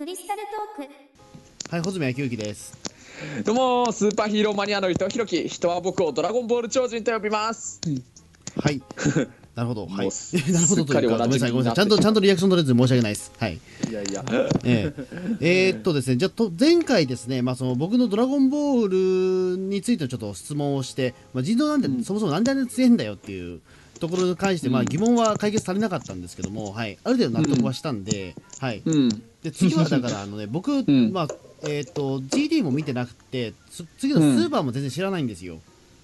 クリスタルトークはい、穂積昭之です。どうもスーパーヒーローマニアの伊藤弘樹人は僕をドラゴンボール超人と呼びますはい。なるほど。はい。なるほどというか、ごめんなさい、ごめんなさい。ちゃんと、ちゃんとリアクション取れずに申し訳ないです。はい。いやいやええ えーっとですね、じゃあと、前回ですね、まあ、その僕のドラゴンボールについてのちょっと質問をして、まあ、人狼なんて、そもそもなんであんなに強いんだよっていうところに関して、まあ、疑問は解決されなかったんですけども、はい。ある程度納得はしたんで、はい。うんで、次はだから、あのね、僕、ん。まあ、えーっと、GD も見てなくて、つ次のスーパーも全然知らないんですよ。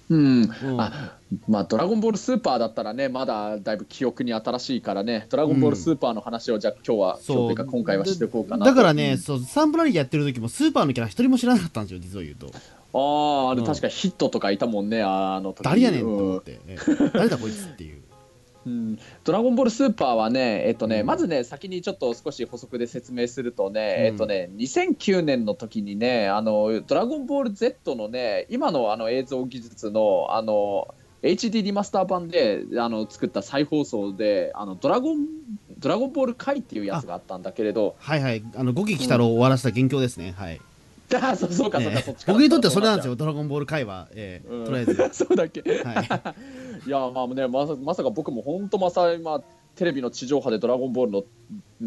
うん。うん。あまあドラゴンボールスーパーだったらねまだだいぶ記憶に新しいからね。ドラゴンボールスーパーの話をじゃあ今日は、そう今日というか今回はしていこうかなだからね、うんそうサンプラリーやってる時もスーパーのキャラ一人も知らなかったんですよ実を言うと。あああれうん。確かヒットとかいたもんねあの時。誰やねんとうん思って、え誰だこいつっていううん、ドラゴンボールスーパーはね、えっとね、うん。まずね、先にちょっと少し補足で説明するとね、うん。えっとね、2009年の時にね、あの、ドラゴンボール Z のね、今のあの映像技術の、あの、HD リマスター版であの作った再放送であのドラゴンドラゴンボール回っていうやつがあったんだけれど、はいはい。あの五撃鬼太郎を終わらせた元凶ですね、はい、あそうそうかそうか、えそっちか。僕にとってはそれなんですよ。ドラゴンボール回は、えーうん。とりあえず。そうだっけ。はい いやまあねまさまさか僕も本当まさ今テレビの地上波でドラゴンボールの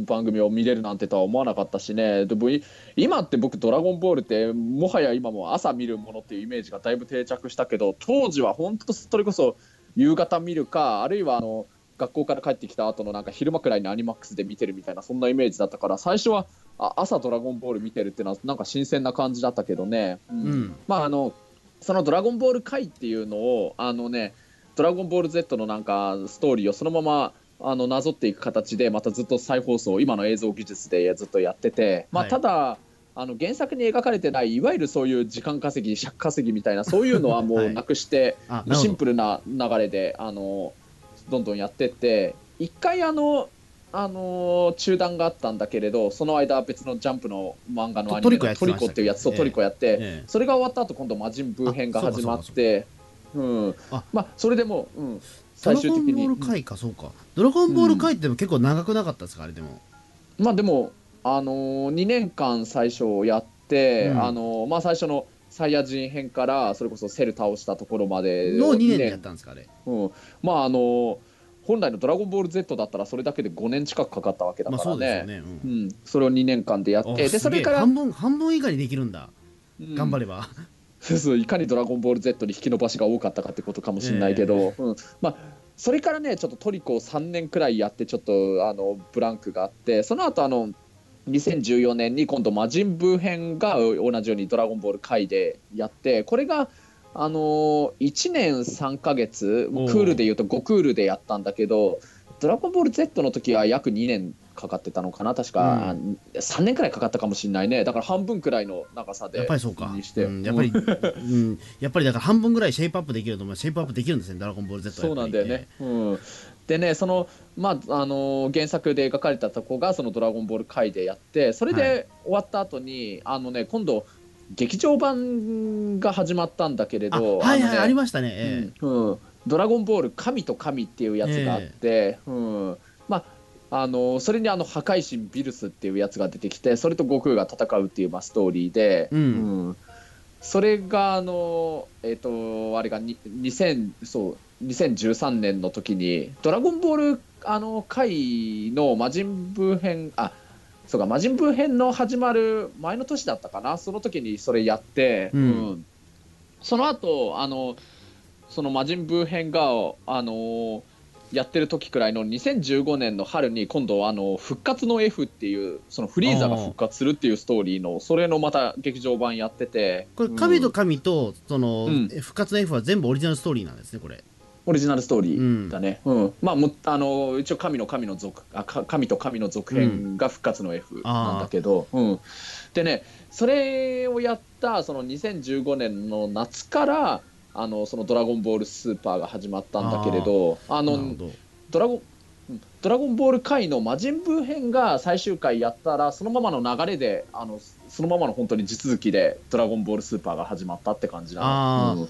番組を見れるなんてとは思わなかったしね。でもい今って僕ドラゴンボールってもはや今も朝見るものっていうイメージがだいぶ定着したけど当時は本当それこそ夕方見るかあるいはあの学校から帰ってきた後のなんか昼間くらいにアニマックスで見てるみたいなそんなイメージだったから最初はあ朝ドラゴンボール見てるっていうのはなんか新鮮な感じだったけどね、うん。うんまああのそのドラゴンボール回っていうのをあのねドラゴンボール Z のなんかストーリーをそのままあのなぞっていく形でまたずっと再放送今の映像技術でずっとやってて、まあ、はい。ただ、あの原作に描かれてないいわゆるそういう時間稼ぎ尺稼ぎみたいなそういうのはも はい。うなくして、あなるほど。シンプルな流れであのどんどんやってって一回あのあの中断があったんだけれどその間別のジャンプの漫画のアニメのトリコやっていうやつとええトリコやって、ええ。それが終わった後今度魔人ブー編が始まってうん。あまあそれでも、うん、ド最ラゴンボ終的にール回かそうか。ドラゴンボール回ってでも結構長くなかったですか？あれでも。まあでもあのー、2年間最初やって、うん。あのーまあ最初のサイヤ人編からそれこそセル倒したところまでの2年。で二やったんですかあれ？うん、まああのー本来の「ドラゴンボール Z」だったらそれだけで5年近くかかったわけだまあからね,、そうね、ううん。ん、それを2年間でやっあてですそれから、半分半分以下にできるんだ、うん。頑張ればそうそういかに「ドラゴンボール Z」に引き伸ばしが多かったかってことかもしれないけど、うん。まあ、それからねちょっとトリコを3年くらいやってちょっとあのブランクがあってその後あの2014年に今度魔人ブー編が同じように「ドラゴンボール」回でやってこれがあの1年3ヶ月クールでいうと5クールでやったんだけど「ドラゴンボール Z」の時は約2年かかってたのかな。確か、3年くらいかかったかもしれないね。だから半分くらいの長さでやっぱりそうか。にして、うん、やっぱり、うん、やっぱりだから半分ぐらいシェイプアップできると思う。シェイプアップできるんですね。ドラゴンボール Z はそうなんだよね。うん、でね、その、まあ、あの原作で描かれたとこが、そのドラゴンボール回でやって、それはい。で終わった後に、あのね、今度、劇場版が始まったんだけれあど、はいはい、のねありましたね、ええ。うん。うん。ドラゴンボール神と神っていうやつがあって、うん。まああのそれにあの破壊神ビルスっていうやつが出てきてそれと悟空が戦うっていう、まあ、ストーリーで、うん。うん。それがあのえっ、とあれがに2000そう2013年の時に「ドラゴンボール」あの回の魔人ブー編あそうか魔人ブー編の始まる前の年だったかなその時にそれやって、うん。その後あのその魔人ブー編があのやってる時くらいの2015年の春に今度あの復活の F っていうそのフリーザが復活するっていうストーリーのそれのまた劇場版やってて。これ神と神とその、うん。復活の F は全部オリジナルストーリーなんですねこれ。オリジナルストーリーだね、うん。まあもあの一応神の神の続あか神と神の続編が復活の F なんだけど、うん。でねそれをやったその2015年の夏からあのそのドラゴンボールスーパーが始まったんだけれどあのドラゴンうん。ドラゴンボール回の魔人ブー編が最終回やったらそのままの流れであのそのままの本当に地続きでドラゴンボールスーパーが始まったって感じなの、うん。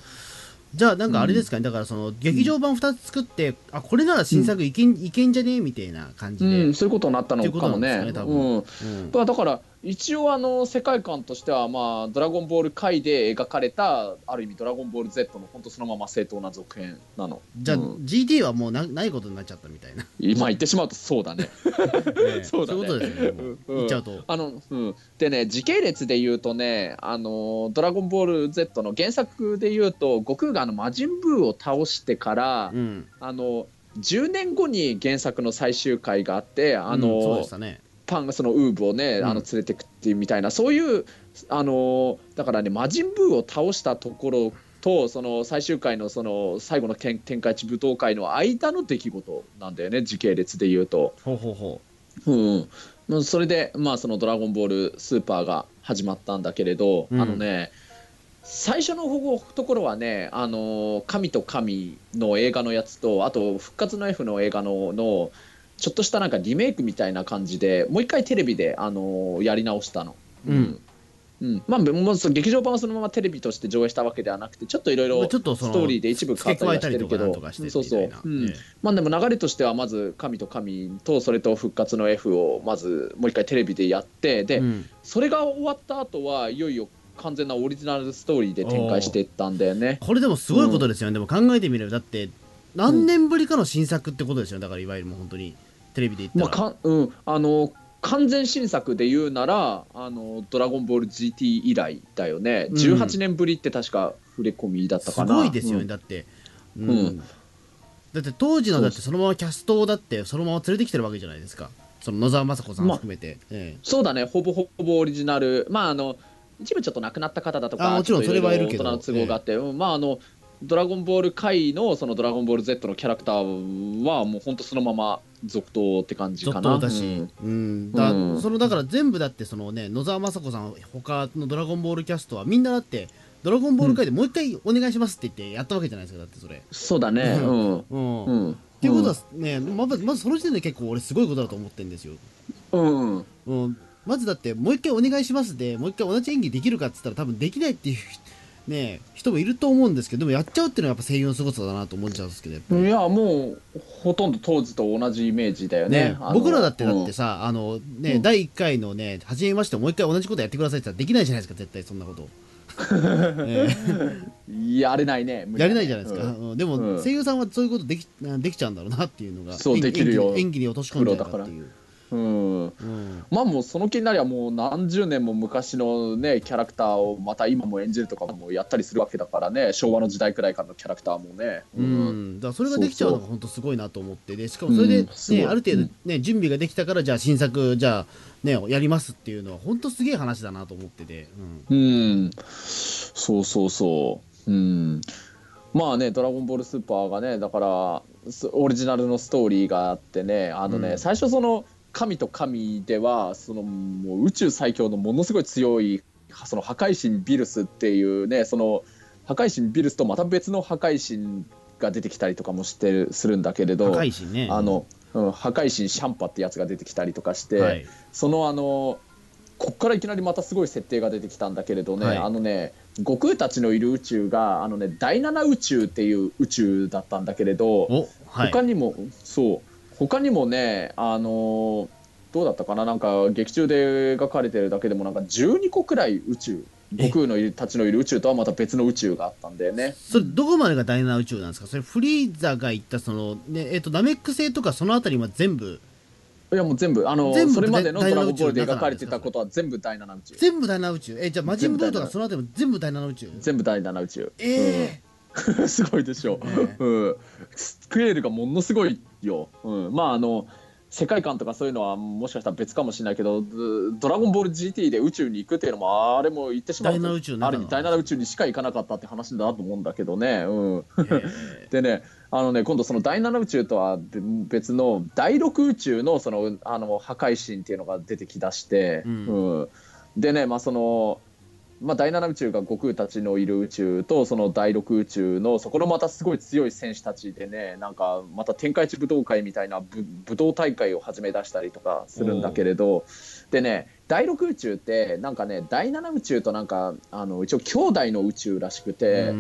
じゃあなんかあれですかね、だからその劇場版2つ作って、あこれなら新作いけん,、いけんじゃね？えみたいな感じで、うん、そういうことになったのかもね。うん。だから一応あの世界観としては、まあ、ドラゴンボール界で描かれたある意味ドラゴンボール Z の本当そのまま正当な続編なの。じゃあ、うん。GT はもうなないことになっちゃったみたいな、今言ってしまうとそうだね。ね。そうだね。いうことですよね言っちゃうと、あの、うん、でね時系列で言うとねあのドラゴンボール Z の原作で言うと悟空があの魔人ブーを倒してから、うん。あの10年後に原作の最終回があってあの、うんそうでしたねパンがそのウーブをね、うん。あの連れてくっていうみたいなそういうあのだからね魔人ブーを倒したところとその最終回のその最後の天天下一武闘会の間の出来事なんだよね時系列で言うと。ほうほうほう。ん。まあそれで、まあ、その「ドラゴンボールスーパー」が始まったんだけれど、うん。あのね最初のところはね「あの神と神」の映画のやつとあと「復活の F」の映画ののちょっとしたなんかリメイクみたいな感じでもう一回テレビで、あのやり直したの。うん。うん。まあ、もう劇場版はそのままテレビとして上映したわけではなくてちょっといろいろストーリーで一部変わったりはしてるけどそうそう。うん。ええまあでも流れとしてはまず神と神とそれと復活の F をまずもう一回テレビでやってで、うん。それが終わった後はいよいよ完全なオリジナルストーリーで展開していったんだよね。これでもすごいことですよね、でも考えてみれば。だって何年ぶりかの新作ってことですよね。だからいわゆるもう本当にテレビで言まあったら、かうん、あの完全新作で言うなら「あのドラゴンボール GT」以来だよね、うん。18年ぶりって確か触れ込みだったすかな。ごいですよね、うん。だって、ううん。だって当時のだってそのままキャストをだってそのまま連れてきてるわけじゃないですか。その野沢雅子さんまあ含めて、ええ。そうだね。ほぼほぼオリジナル。まああの一部ちょっと亡くなった方だとかあもちろんそれはいるけど。大人の都合があって、うん。まああのドラゴンボール界のそのドラゴンボール Z のキャラクターはもう本当そのまま続投って感じか続な。投だし、うんだうんそのだから全部だってそのね野沢雅子さん他の「ドラゴンボール」キャストはみんなだって「ドラゴンボール」界でもう一回お願いしますって言ってやったわけじゃないですかだってそれ。そうだね。うん。うんうん。っていうことはね、まずまずその時点で結構俺すごいことだと思ってるんですよ。うん。うん。うん、まずだってもう一回お願いしますでもう一回同じ演技できるかっつったら多分できないっていう、ね、人もいると思うんですけどでもやっちゃうっていうのはやっぱ声優の凄さだなと思っちゃうんですけどいやもうほとんど当時と同じイメージだよね。ね僕らだってだってさ、あのね、うん。第1回のね初めましてもう一回同じことやってくださいって言ったらできないじゃないですか絶対そんなこと、えうんやれないね。えやれないじゃないですか、うん。うん。でも、うん。声優さんはそういうことできできちゃうんだろうなっていうのがそう演できるよ。演技に落とし込んじゃうからっていう、うん。うん、まあもうその気になりゃもう何十年も昔のねキャラクターをまた今も演じるとかもやったりするわけだからね昭和の時代くらいからのキャラクターもね。うん、だからそれができちゃうのが本当すごいなと思ってでしかもそれで、ねうんすごい。ある程度、ね準備ができたからじゃあ新作じゃあ、ね、やりますっていうのは本当すげえ話だなと思ってて、うん。うん、そうそうそう。うん。まあね、ドラゴンボールスーパーがね、だから、すオリジナルのストーリーがあってね、あのね、うん。最初その、神と神では、その、もう宇宙最強のものすごい強い、その破壊神ビルスっていうね、その、破壊神ビルスとまた別の破壊神が出てきたりとかもしてるするんだけれど、高いしね。あの、うん、破壊神シャンパってやつが出てきたりとかして、はい。そのあのこっからいきなりまたすごい設定が出てきたんだけれどね、はい。あのね悟空たちのいる宇宙があのね第七宇宙っていう宇宙だったんだけれど、おはい。他にもそう他にもねあのどうだったかな？なんか劇中で描かれてるだけでもなんか12個くらい宇宙え？悟空のいるたちのいる宇宙とはまた別の宇宙があったんだよね。それどこまでがダイナ宇宙なんですか？それフリーザが言ったその、ねえっとナメック星とかそのあたりは全部？いやもう全部。あの全部それまでの「第ドラゴンボール」で描かれてたことは全部第七宇宙。全部ダイナ宇宙。えじゃあ魔人ブーとかそのあたりも全部ダイナ宇宙？全部第七宇宙。えうん。すごいでしょ、ね。うん、スケールがものすごいよ、うん、まああの世界観とかそういうのはもしかしたら別かもしれないけどドドラゴンボール GT で宇宙に行くっていうのもあれも言ってしまうとある意味第七宇宙にしか行かなかったって話だと思うんだけどね、うん、でねあのね今度その第七宇宙とは別の第六宇宙のそのあの破壊神っていうのが出てきだして、うん。うん。でねまあそのまあ、第7宇宙が悟空たちのいる宇宙とその第6宇宙のそこのまたすごい強い戦士たちでねなんかまた天下一武道会みたいな武武道大会を始め出したりとかするんだけれどでね第6宇宙ってなんかね第7宇宙となんかあの一応兄弟の宇宙らしくて。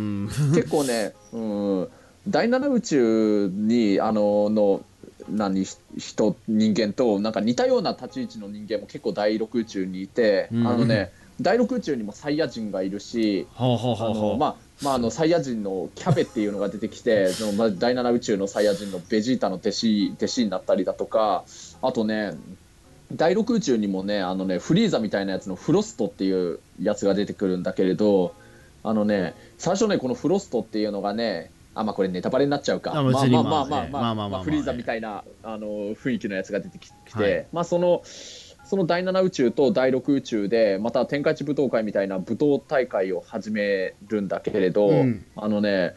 結構ね、うん、第7宇宙にあのの何人人間となんか似たような立ち位置の人間も結構第六宇宙にいて、うんあのね第六宇宙にもサイヤ人がいるし、ほうほうあほうほうのまあまあ、あのサイヤ人のキャベっていうのが出てきて そのまあ第7宇宙のサイヤ人のベジータの弟子弟子になったりだとかあとね第6宇宙にもねあのねフリーザみたいなやつのフロストっていうやつが出てくるんだけれどあのね最初ねこのフロストっていうのがねあまあこれネタバレになっちゃうか。まあまあまあまあね。まあフリーザみたいなあの雰囲気のやつが出てききて、はい。まあそのその第7宇宙と第6宇宙でまた天下一武道会みたいな武道大会を始めるんだけれど、うん。あのね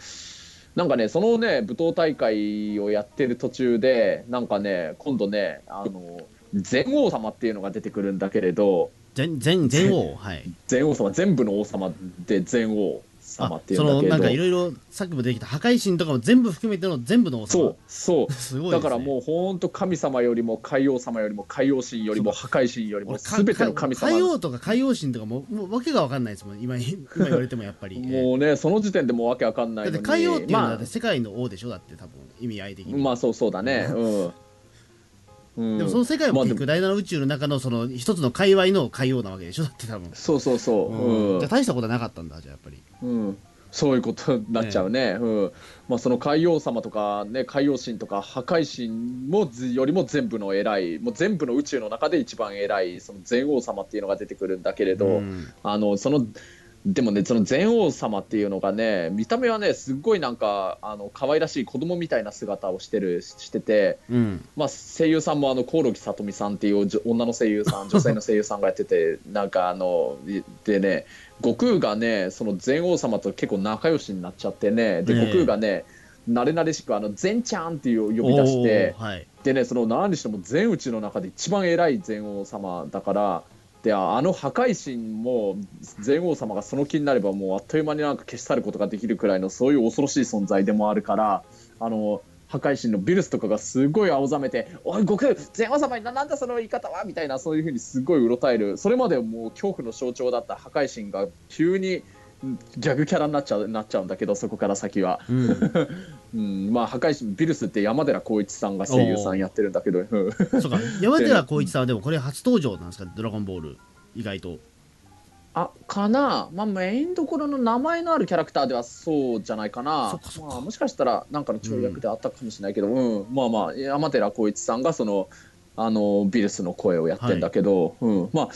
なんかねそのね武道大会をやってる途中でなんかね今度ねあの全王様っていうのが出てくるんだけれど全全全王はい。全王様全部の王様で全王様あっていうんだけれそのなんかいどろいろさっきも出てきた破壊神とかも全部含めての全部の王様。そうそう。すごいね。だからもう本当神様よりも海王様よりも海王神よりも破壊神よりも全ての神様。海王とか海王神とかももうわけがわかんないですもん今 今言われてもやっぱり。もうねその時点でもうわけわかんないだって海王っていうのはだまって世界の王でしょ？だって多分意味合い的あ、に、まあそうそうだね。うん、うん、でもその世界も見ていく第七宇宙の中のその一つの界隈の海王なわけでしょだって多分、そうそうそう、うん。じゃあ大したことはなかったんだじゃあやっぱり。うん、そういうことになっちゃうね、うん。まあ、その海王様とか、ね、海王神とか破壊神もずよりも全部の偉いもう全部の宇宙の中で一番偉いその全王様っていうのが出てくるんだけれど、うん。あのそのでもねその全王様っていうのがね見た目はねすっごいなんかあの可愛らしい子供みたいな姿をしてるしてて、うん。まあ、声優さんもあのコオロギさとみさんっていう女の声優さん女性の声優さんがやっててなんかあのいでね悟空がねその全王様と結構仲良しになっちゃってねでええ。悟空がね慣れ慣れしくあの全ちゃんっていう呼び出してはい。でねその何にしても全宇宙の中で一番偉い全王様だからであの破壊神も全王様がその気になればもうあっという間になんか消し去ることができるくらいのそういう恐ろしい存在でもあるからあの破壊神のビルスとかがすごい青ざめて「おい悟空全王様になんだその言い方は」みたいなそういうふうにすごいうろたえる。それまでもう恐怖の象徴だった破壊神が急にギャグキャラになっちゃうなっちゃうんだけどそこから先は。うん。うん、まあ破壊神ビルスって山寺宏一さんが声優さんやってるんだけど、うん。そうか。山寺宏一さんはでもこれ初登場なんですか？ドラゴンボール意外と。あかな、まあ、メインどころの名前のあるキャラクターではそうじゃないかな。まあ、もしかしたらなんかの跳躍であったかもしれないけど、うん。まあまあ山寺宏一さんがそのあのビルスの声をやってんだけど、うん、まあ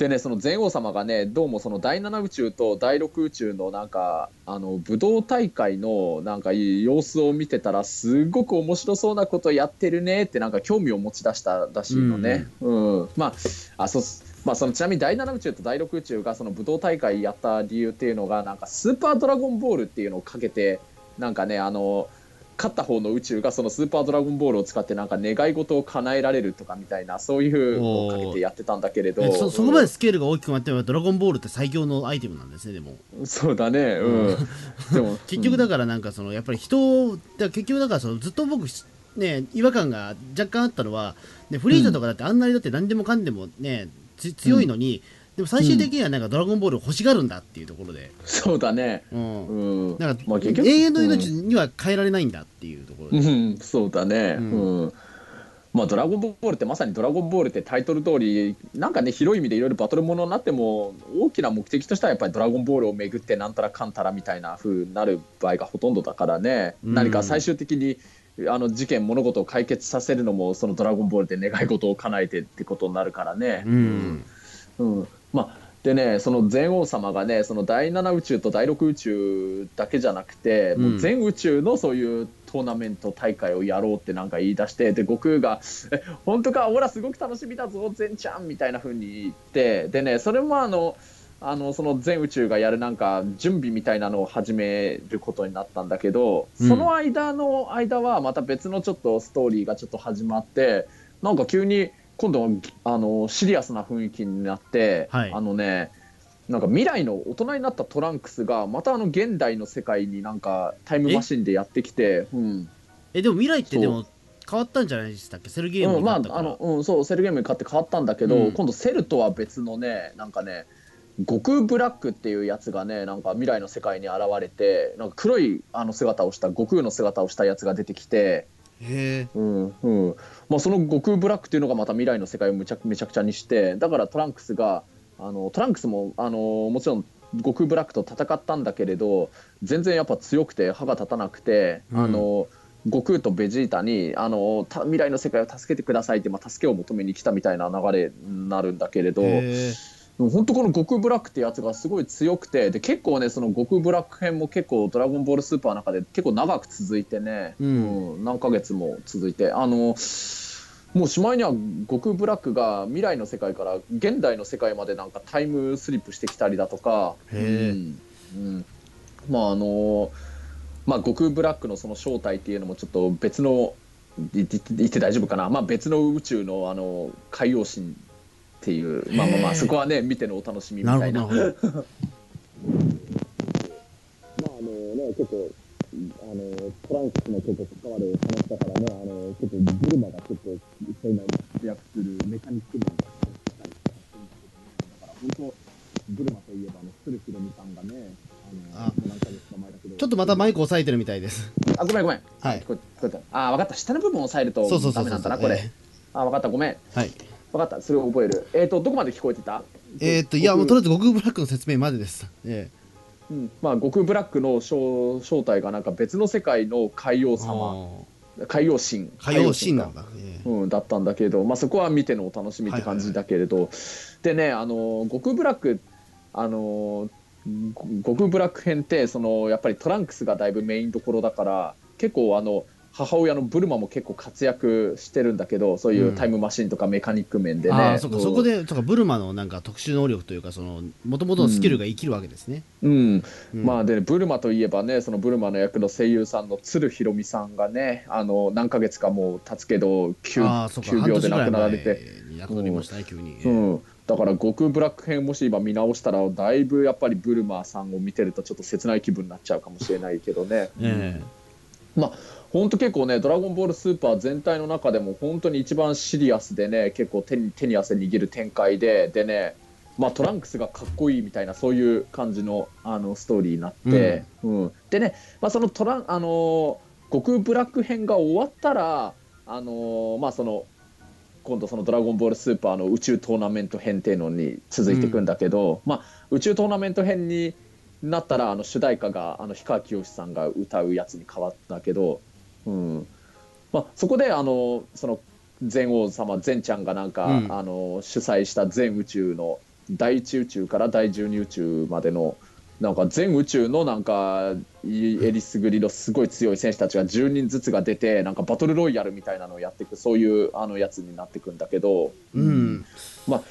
でねその全王様がねどうもその第7宇宙と第6宇宙のなんかあの武道大会のなんか様子を見てたらすごく面白そうなことやってるねってなんか興味を持ち出したらしいのね。うん。まああそうまあ、そのちなみに第7宇宙と第6宇宙がその武道大会やった理由っていうのがなんかスーパードラゴンボールっていうのをかけてなんかねあの勝った方の宇宙がそのスーパードラゴンボールを使ってなんか願い事を叶えられるとかみたいなそういうのをかけてやってたんだけれど。えそそこまでスケールが大きくなってもドラゴンボールって最強のアイテムなんですねでも。うんそう。だねうんでも 結局だからなんかそのやっぱり人をだ結局だからそのずっと僕ね違和感が若干あったのは、ね、フリーザとかだってあんなにだって何でもかんでもねつ強いのに、でも最終的にはなんかドラゴンボールを欲しがるんだっていうところで、そうだね。うん。うん。なんか、まあ結局永遠の命には変えられないんだっていうところで、うん、そうだね、ううん。んまあ、ドラゴンボールってまさにドラゴンボールってタイトル通りなんかね広い意味でいろいろバトルものになっても大きな目的としてはやっぱりドラゴンボールをめぐってなんたらかんたらみたいな風になる場合がほとんどだからね、うん。何か最終的にあの事件物事を解決させるのもそのドラゴンボールで願い事を叶えてってことになるからね。うん。うん、まあでねその全王様がねその第7宇宙と第6宇宙だけじゃなくて、うん。もう全宇宙のそういうトーナメント大会をやろうってなんか言い出してで悟空が「え本当か？俺らすごく楽しみだぞ全ちゃん」みたいな風に言ってでねそれもあのあのその全宇宙がやるなんか準備みたいなのを始めることになったんだけど、うん。その間の間はまた別のちょっとストーリーがちょっと始まってなんか急に今度はあのシリアスな雰囲気になって、はい。あのねなんか未来の大人になったトランクスがまたあの現代の世界になんかタイムマシンでやってきて、うん。えでも未来ってでも変わったんじゃないでしたっけ？セルゲームになったから、あの、うん、そうセルゲームに勝って変わったんだけど、うん。今度セルとは別のねなんかね悟空ブラックっていうやつがねなんか未来の世界に現れてなんか黒いあの姿をした悟空の姿をしたやつが出てきてへえうんうん。まあ、その悟空ブラックっていうのがまた未来の世界をむちゃめちゃくちゃにしてだからトランクスがあのトランクスもあのもちろん悟空ブラックと戦ったんだけれど全然やっぱ強くて歯が立たなくて、うん。あの悟空とベジータにあのた未来の世界を助けてくださいって、まあ、助けを求めに来たみたいな流れになるんだけれど。へでも本当この悟空ブラックってやつがすごい強くてで結構ねその悟空ブラック編も結構「ドラゴンボールスーパー」の中で結構長く続いてね、うん。うん何ヶ月も続いてあのもうしまいには悟空ブラックが未来の世界から現代の世界までなんかタイムスリップしてきたりだとか、うん。うん。まああのまあ悟空ブラックのその正体っていうのもちょっと別の言って大丈夫かな、まあ、別の宇宙のあの海洋神っていうまあまあまあそこはね見てのお楽しみみなたいな。なまああのね、結構、あの、トランクスもちょっと関わる話だからね、あの、ちょっとブルマがちょっと、そういうのに活躍するメカニック面がしたりとかするんだから本当、ブルマといえば、あの、鶴ひろみさんがね、あの、あもう何ヶ月か前だけど、ちょっとまたマイク押さえてるみたい。ですあごめんごめん。はい聞こえたあ分かった。下の部分を押さえるとダメなんだなこれ、えあ分かった。ごめん。ーはい分かった。それを覚える。えっ、とどこまで聞こえてた？えーっといやもうとりあえず悟空ブラックの説明までです。えうん。まあ、悟空ブラックの正正体がなんか別の世界の海洋え様。あ海洋神。ー海洋神なかんだ。ええ。うん、だったんだけど、まあ、そこは見てのお楽しみって感じだけれど、でねあの悟空ブラックあのご悟空ブラック編ってそのやっぱりトランクスがだいぶメインどころだから結構あの母親のブルマも結構活躍してるんだけどそういうタイムマシンとかメカニック面でね、ああそっかう。んそこでそっかブルマのなんか特殊能力というかその元々のスキルが生きるわけですね、うん、うん。まあで、ブルマといえばねそのブルマの役の声優さんの鶴ひろみさんがねあの何ヶ月かもう経つけど急病で亡くなら前れて。に亡くなりましたね、急に、うん、だから悟空ブラック編もし今見直したらだいぶやっぱりブルマさんを見てるとちょっと切ない気分になっちゃうかもしれないけどね。えまあ本当結構ね「ドラゴンボールスーパー」全体の中でも本当に一番シリアスでね結構手に手に汗握る展開ででね、まあ、トランクスがかっこいいみたいなそういう感じのあのストーリーになって、うん。でね、まあ、そのトランあのー悟空ブラック編が終わったらあのーまあその今度その「ドラゴンボールスーパー」の宇宙トーナメント編っていうのに続いていくんだけど、まあ、宇宙トーナメント編になったらあの主題歌があの氷川きよしさんが歌うやつに変わったけど、うん。まあ、そこであのその全王様全ちゃんがなんか、うん。あの主催した全宇宙の第一宇宙から第十二宇宙までのなんか全宇宙のなんかいえりすぐりのすごい強い選手たちが10人ずつが出てなんかバトルロイヤルみたいなのをやっていくそういうあのやつになっていくんだけど、うん、まあ、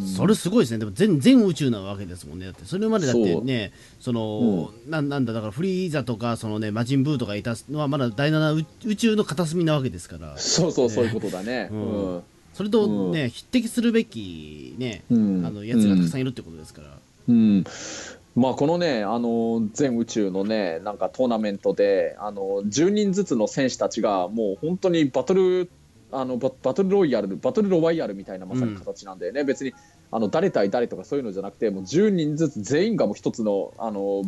それすごいですね。でも全全宇宙なわけですもんね。だってそれまでだってねその、なんなんだだからフリーザとかそのね魔人ブーとかいたのはまだ第7宇宇宙の片隅なわけですから。そうそうそういうことだね。ううん。んそれとね、匹敵するべきね、うん。あのやつがたくさんいるってことですから、うん。まあ、このねあの全宇宙のねなんかトーナメントであの10人ずつの選手たちがもう本当にバトルあのババトルロイヤルバトルロワイヤルみたいなまさに形なんだよね、別にあの誰対誰とかそういうのじゃなくてもう10人ずつ全員がもう一つのあの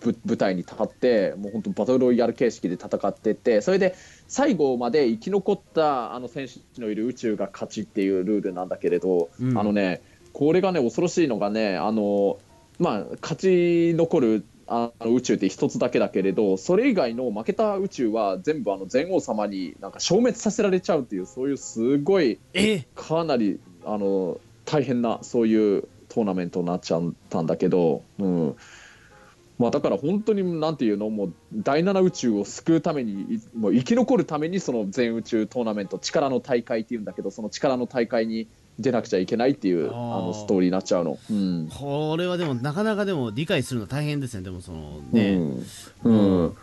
ぶ舞台に立ってもう本当バトルロイヤル形式で戦ってってそれで最後まで生き残ったあの選手のいる宇宙が勝ちっていうルールなんだけれど、うん。あのねこれがね恐ろしいのがねあのまあ、勝ち残るあの宇宙って一つだけだけれどそれ以外の負けた宇宙は全部あの全王様になんか消滅させられちゃうっていうそういうすごいえかなりあの大変なそういうトーナメントになっちゃったんだけど、うん。まあ、だから本当になんていうのもう第7宇宙を救うためにいもう生き残るためにその全宇宙トーナメント力の大会っていうんだけどその力の大会に出なくちゃいけないっていうあのストーリーになっちゃうの。うん。これはでもなかなかでも理解するの大変ですねでもそのね、うん。うん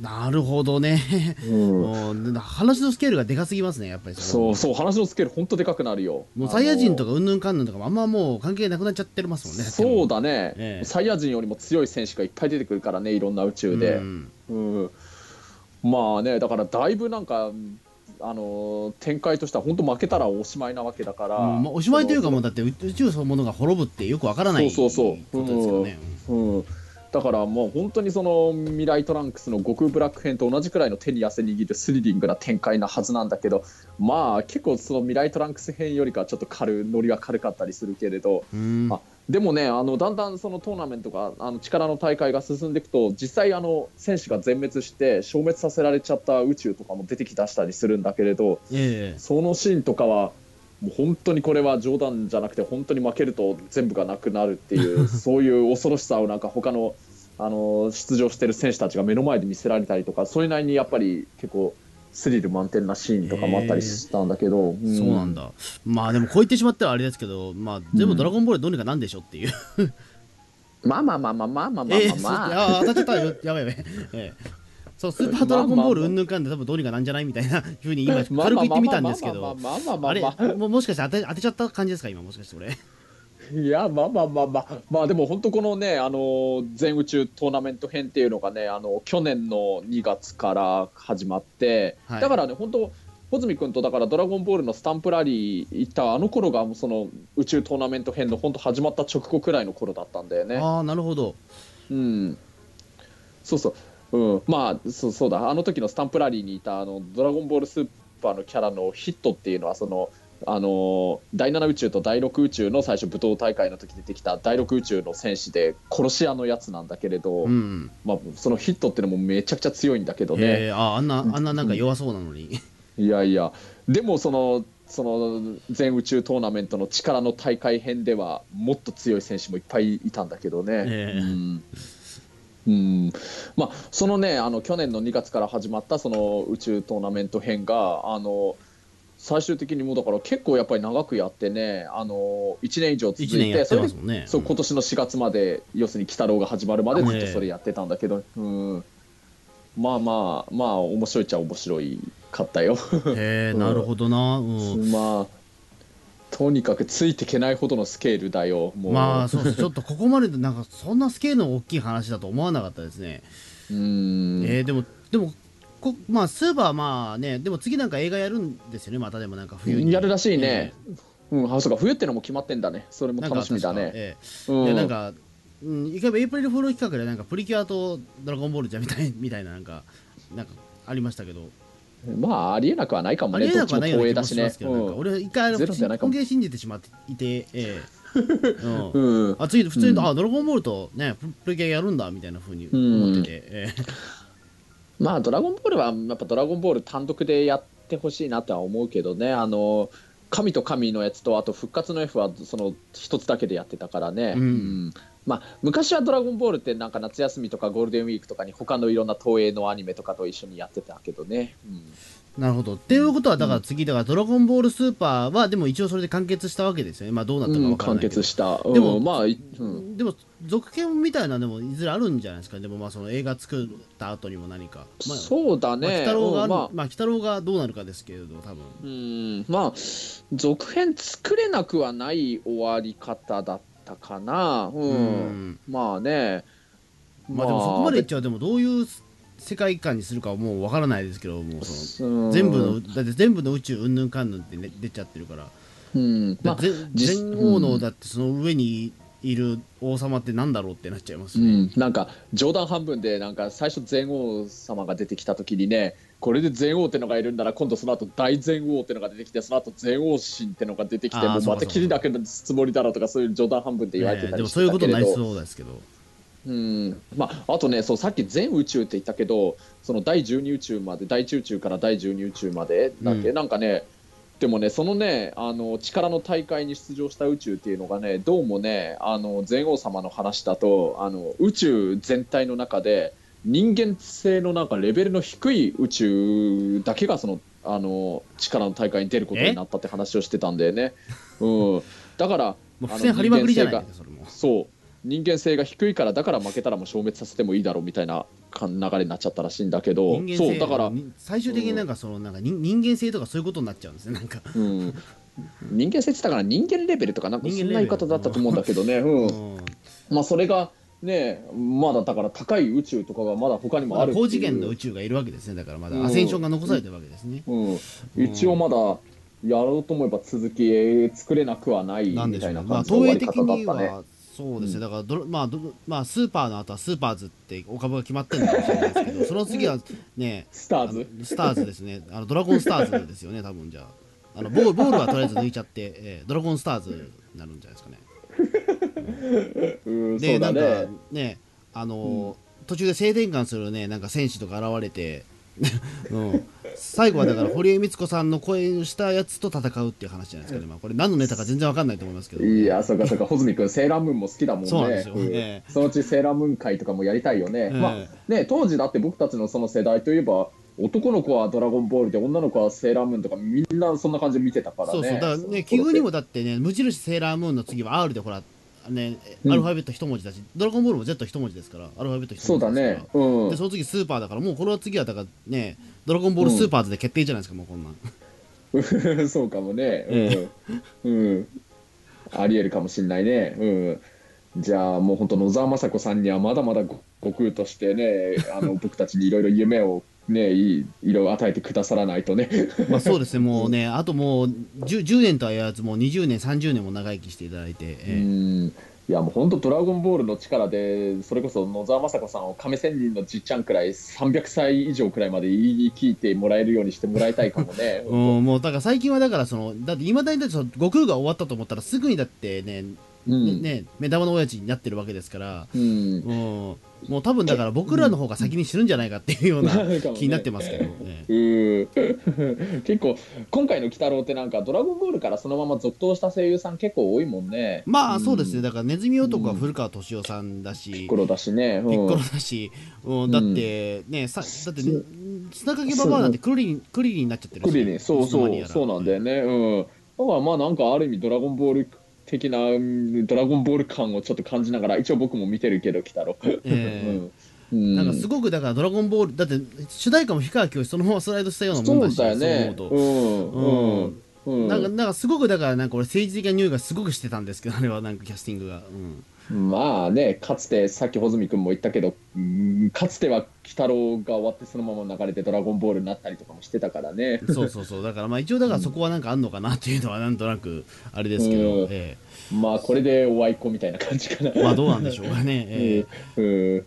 なるほどね、うん。話のスケールがでかすぎますねやっぱりそうそう話のスケール本当でかくなるよ。もうサイヤ人とかかうんぬんかんぬんとかもあんまもう関係なくなっちゃってますもんねそうだね、ええ。サイヤ人よりも強い選手がいっぱい出てくるからねいろんな宇宙で、うん。うん。まあねだからだいぶなんかあのー展開としては本当負けたらおしまいなわけだから、うんまあ、おしまいというかもうそだって宇宙そのものが滅ぶってよくわからない。そうそうそう。ことですからね、のうん。だからもう本当にその未来トランクスの悟空ブラック編と同じくらいの手に汗握るスリリングな展開なはずなんだけどまあ結構その未来トランクス編よりかはちょっと軽ノリは軽かったりするけれどうん。あでもねあのだんだんそのトーナメントがあの力の大会が進んでいくと実際あの選手が全滅して消滅させられちゃった宇宙とかも出てきだしたりするんだけれどええ。そのシーンとかはもう本当にこれは冗談じゃなくて本当に負けると全部がなくなるっていう そういう恐ろしさをなんか他のあの出場してる選手たちが目の前で見せられたりとかそれなりにやっぱり結構スリル満点なシーンとかもあったりしたんだけど、そうなんだ。まあでもこう言ってしまったらあれですけどまあ全部ドラゴンボールどうにかなんでしょっていう。まあまあまあまあまあまあまあええまあまあ、ああ当たっちゃったよ。やばいやばい、ええそうスーパードラゴンボールうんぬんかんで多分どうにかなんじゃないみたいなふうに今軽く言ってみたんですけど。まあまあまあまあまああれももしかして当て当てちゃった感じですか今もしかして俺いやまあまあまあまあ。まあでも本当このねあの全宇宙トーナメント編っていうのがねあの去年の2月から始まって、はい。だからね本当穂積君とだからドラゴンボールのスタンプラリー行ったあの頃がその宇宙トーナメント編の本当始まった直後くらいの頃だったんだよね。ああなるほど。うん、そうそう、うん、まあそうそうだ。あの時のスタンプラリーにいたあのドラゴンボールスーパーのキャラのヒットっていうのはそのあの第7宇宙と第6宇宙の最初武闘大会の時出てきた第6宇宙の戦士で殺し屋のやつなんだけれど、うんまあ、そのヒットっていうのもめちゃくちゃ強いんだけどね、ええああんなあんななんか弱そうなのに。いやいや。でもそのその全宇宙トーナメントの力の大会編ではもっと強い選手もいっぱいいたんだけどね。ええうん。うん。まあ、そのねあの去年の2月から始まったその宇宙トーナメント編があの最終的にもうだから結構やっぱり長くやってねあの1年以上続い1年やっててんね。そう今年の4月まで要するに鬼太郎が始まるまでずっとええそれやってたんだけど、うん、まあまあまあ面白いっちゃ面白いかったよ。へえなるほどな、うん、まあとにかくついていけないほどのスケールだよもう、まあそうちょっとここまででなんかそんなスケールの大きい話だと思わなかったですね、うん。えーでもでもこまあスーパーまあねでも次なんか映画やるんですよねまたでもなんか冬に。やるらしいね、うん、あそうか冬ってのも決まってんだね。それも楽しみだね、えうん。なんかうん一回エイプリルフール企画でなんかプリキュアとドラゴンボールじゃみたい みたいななんかなんかありましたけど。まあありえなくはないかもね。どっちもなくはないよう光栄だしね。なんか俺一回あ本気で信じてしまっていて、ええ。うん。あ次普通に、うん。あドラゴンボールとねププリキュアやるんだみたいなふうに思ってて、ええまあドラゴンボールはやっぱドラゴンボール単独でやってほしいなとは思うけどね。あの神と神のやつとあと復活の F はその一つだけでやってたからね、うん。まあ、昔は「ドラゴンボール」ってなんか夏休みとかゴールデンウィークとかに他のいろんな東映のアニメとかと一緒にやってたけどね、うんなるほど。っていうことは、だから次、だからドラゴンボールスーパーは、でも一応それで完結したわけですよね。まあどうなったかうん、完わからないけど。結した、でもうんまあ、いうん、でも、続編みたいなのもいずれあるんじゃないですか？でもまあその映画作った後にも何か。まあ、そうだまあ、ね、鬼太郎がまあまあ、鬼太郎がどうなるかですけれど、多分。うんまあ続編作れなくはない終わり方だったかな、うんうんまあねまあでもそこまでいっちゃう、でもどういう世界観にするかはもうわからないですけど、もうその、うん全部の、だって全部の宇宙うんぬんかんぬんって、ね、出ちゃってるから。うん全王のだってその上にいる王様ってなんだろうってなっちゃいますうね。ん、なんか冗談半分でなんか最初全王様が出てきた時にねこれで全王ってのがいるんなら今度その後大全王ってのが出てきてその後全王神ってのが出てきてもうまた切りだけのつもりだろうとかそういう冗談半分で言われてええたりしでもそういうことなりそうですけど。うん。まあ、あとねそうさっき全宇宙って言ったけどその第12宇宙まで第1宇宙から第12宇宙までだっけ、うん。なんかねでもねそのねあの力の大会に出場した宇宙っていうのがねどうもねあの全王様の話だとあの宇宙全体の中で人間性のなんかレベルの低い宇宙だけがそのあの力の大会に出ることになったって話をしてたんだよね。うん、だから 付箋張りまくりじゃない？人間ですか、それも。そう人間性が低いからだから負けたらもう消滅させてもいいだろうみたいなか流れになっちゃったらしいんだけどそうだから、に最終的になんかそのなんか人人間性とかそういうことになっちゃうんですね。なんか、うん、人間性って言ったから人間レベルとかなんかそんな言い方だったと思うんだけどね、うん。うん。まあ、それがねまだだから高い宇宙とかがまだ他にもある高次元の宇宙がいるわけですね。だからまだうん。アセンションが残されてるわけですね、うん、一応まだやろうと思えば続き作れなくはないみたいな感じの終わ方だったね。はそうですね、だからドラ、まあどまあ、スーパーの後はスーパーズってお株が決まってるのかもしれないですけど、その次はね、スターズ？スターズですね、あのドラゴンスターズですよね、多分じゃあ。あのボールボールはとりあえず抜いちゃって、えードラゴンスターズになるんじゃないですかね。うん。で、そうだなんかねね、あのー途中で静電感するね、なんか戦士とか現れて、うん、最後はだから堀江光子さんの声をしたやつと戦うっていう話じゃないですか。ね、まあ、これ何のネタか全然わかんないと思いますけど、いやそうかそうか。穂積君セーラームーンも好きだもんね。そうなんですよ。んええ。そのうちセーラームーン会とかもやりたいよね、ええ。まあね当時だって僕たちのその世代といえば男の子はドラゴンボールで女の子はセーラームーンとかみんなそんな感じで見てたからね。そうそう。だからね奇遇にもだってね無印セーラームーンの次は R でほらねうん。アルファベット一文字だし、ドラゴンボールも Z 一文字ですからアルファベット一そう文字ですから。だね。うん。でその次スーパーだからもうこれは次はだからねドラゴンボールスーパーズで決定じゃないですか、もうこんなん。そうかもね、えうん、うん、ありえるかもしれないね、うん、じゃあもう本当野沢雅子さんにはまだまだご悟空としてねあの僕たちにいろいろ夢をねいいいろいろ与えてくださらないとね。まあそうですねもうねあともう 10, 10年とは言わずもう20年30年も長生きしていただいて、うえ。ん。いやもう本当ドラゴンボールの力でそれこそ野沢雅子さんを亀仙人のじっちゃんくらい300歳以上くらいまで言い聞いてもらえるようにしてもらいたいかもね。え うん、もうだから最近はだからそのだっていまだにだって悟空が終わったと思ったらすぐにだってね,、うん。ねね目玉の親父になってるわけですから、うん。うん、もう多分だから僕らの方が先に死ぬんじゃないかっていうような気になってますけど、ええうん結構今回の鬼太郎ってなんかドラゴンボールからそのまま続投した声優さん結構多いもんね。まあそうですね、んだからネズミ男は古川敏夫さんだし、ピッコロだしね、うん。ピッコロだし、うん、だってね、さだってね、砂かけババアなんてクリリン、クリリンになっちゃってるし、クリリン。そうそう。そうなんだよね。うん。だからまあなんかある意味ドラゴンボール的なうんドラゴンボール感をちょっと感じながら一応僕も見てるけど鬼太郎、ええ。うん。うん。なんかすごくだからドラゴンボール、だって主題歌も氷川きよしそのままスライドしたようなもんそうだし、だよね。そう思うと。うん。うん。うん。なんかなんかすごくだからなんか俺政治的な匂いがすごくしてたんですけどあれはなんかキャスティングが、うん、まあねかつてさっき穂積君も言ったけどうんかつては鬼太郎が終わってそのまま流れてドラゴンボールになったりとかもしてたからね。そうそうそう。だからまあ一応だからそこはなんかあんのかなっていうのはなんとなくあれですけど、うん。えまあこれでおあいこみたいな感じかな。えまあどうなんでしょうかね、ええ。うん。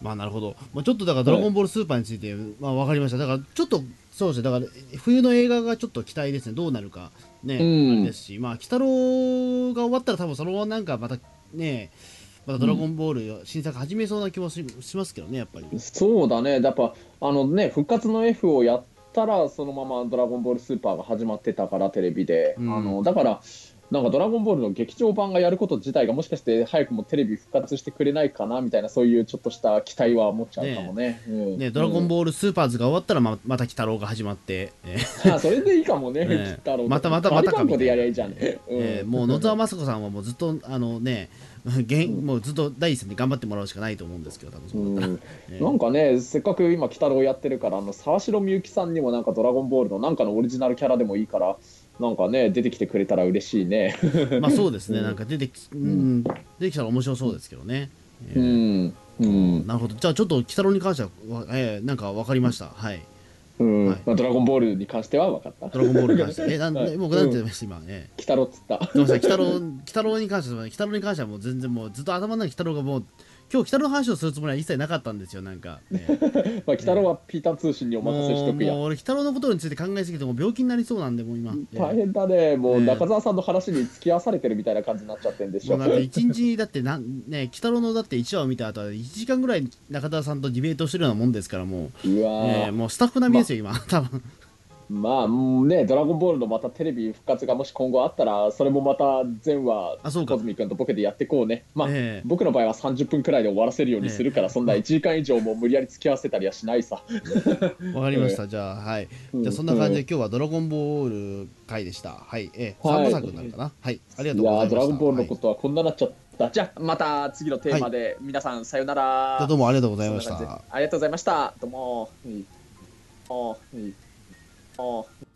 まあなるほど、まあ、ちょっとだから「ドラゴンボールスーパー」について、まあ分かりました。だからちょっとそうですね。だから冬の映画がちょっと期待ですね。どうなるか。ね、うん。あれですしまあ鬼太郎が終わったら多分そのままなんかまたねまた「ドラゴンボール」新作始めそうな気もししますけどねやっぱり。そうだね。やっぱあのね復活の F をやったらそのまま「ドラゴンボールスーパー」が始まってたからテレビで、うん。あのだからなんか「ドラゴンボール」の劇場版がやること自体がもしかして早くもテレビ復活してくれないかなみたいなそういうちょっとした期待は持っちゃうかもね。うんね、ドラゴンーボールスーパーズが終わったらままた鬼太郎が始まって、えール、あそれでいいかもね、ね鬼太郎またまたまたかバリバンコでやりゃいいじゃん。うんえーもう野沢雅子さんはもうずっとあのね現 もうずっと第一線で頑張ってもらうしかないと思うんですけど多分そうだったら、うんえーなんかね、せっかく今、鬼太郎やってるから、あの沢城みゆきさんにもなんかドラゴンボールのなんかのオリジナルキャラでもいいから、なんかね、出てきてくれたら嬉しいね。まあそうですね、うんなんか出てき、うん、出てきたら面白そうですけどね。えうーん。うん。なるほど、じゃあちょっと鬼太郎に関しては、わえーなんか分かりました。はい。うんはいまあ、ドラゴンボールに関しては分かった。ドラゴンボールに関して。え、なんはいで、もう何て言いました、今。え鬼太郎っつった。ー、ごめんなさい、鬼太郎、鬼太郎に関しては、鬼太郎に関してはもう全然もうずっと頭の中に鬼太郎がもう、今日鬼太郎の話をするつもりは一切なかったんですよ、なんか。え ーまあ、鬼太郎はピーターン通信にお任せしとくやもう。俺、鬼太郎のことについて考えすぎて、もう病気になりそうなんで、もう今。えー大変だね。もうね中澤さんの話に付き合わされてるみたいな感じになっちゃってんでしょ。もうなんか一日だってなんね鬼太郎のだって1話を見た後は1時間ぐらい中田さんとディベートしてるようなもんですからもう、うわえーーもうスタッフ並みですよ、今多分まあね、ドラゴンボールのまたテレビ復活がもし今後あったら、それもまた全話、あそうか。小泉君とボケでやっていこうね。まあ、ええ。僕の場合は30分くらいで終わらせるようにするから、そんな1時間以上も無理やり付き合わせたりはしないさ。わかりました、じゃあはい、うん。じゃあそんな感じで今日はドラゴンボール回でした。はい。えー、はい。三部作になるかな。はい。ありがというございました。やードラゴンボールのはいことはこんななっちゃった。じゃあ、また次のテーマで、皆さんさよなら。じゃあどうもありがとうございました。で。ありがとうございました。どうも。はいあーはいあー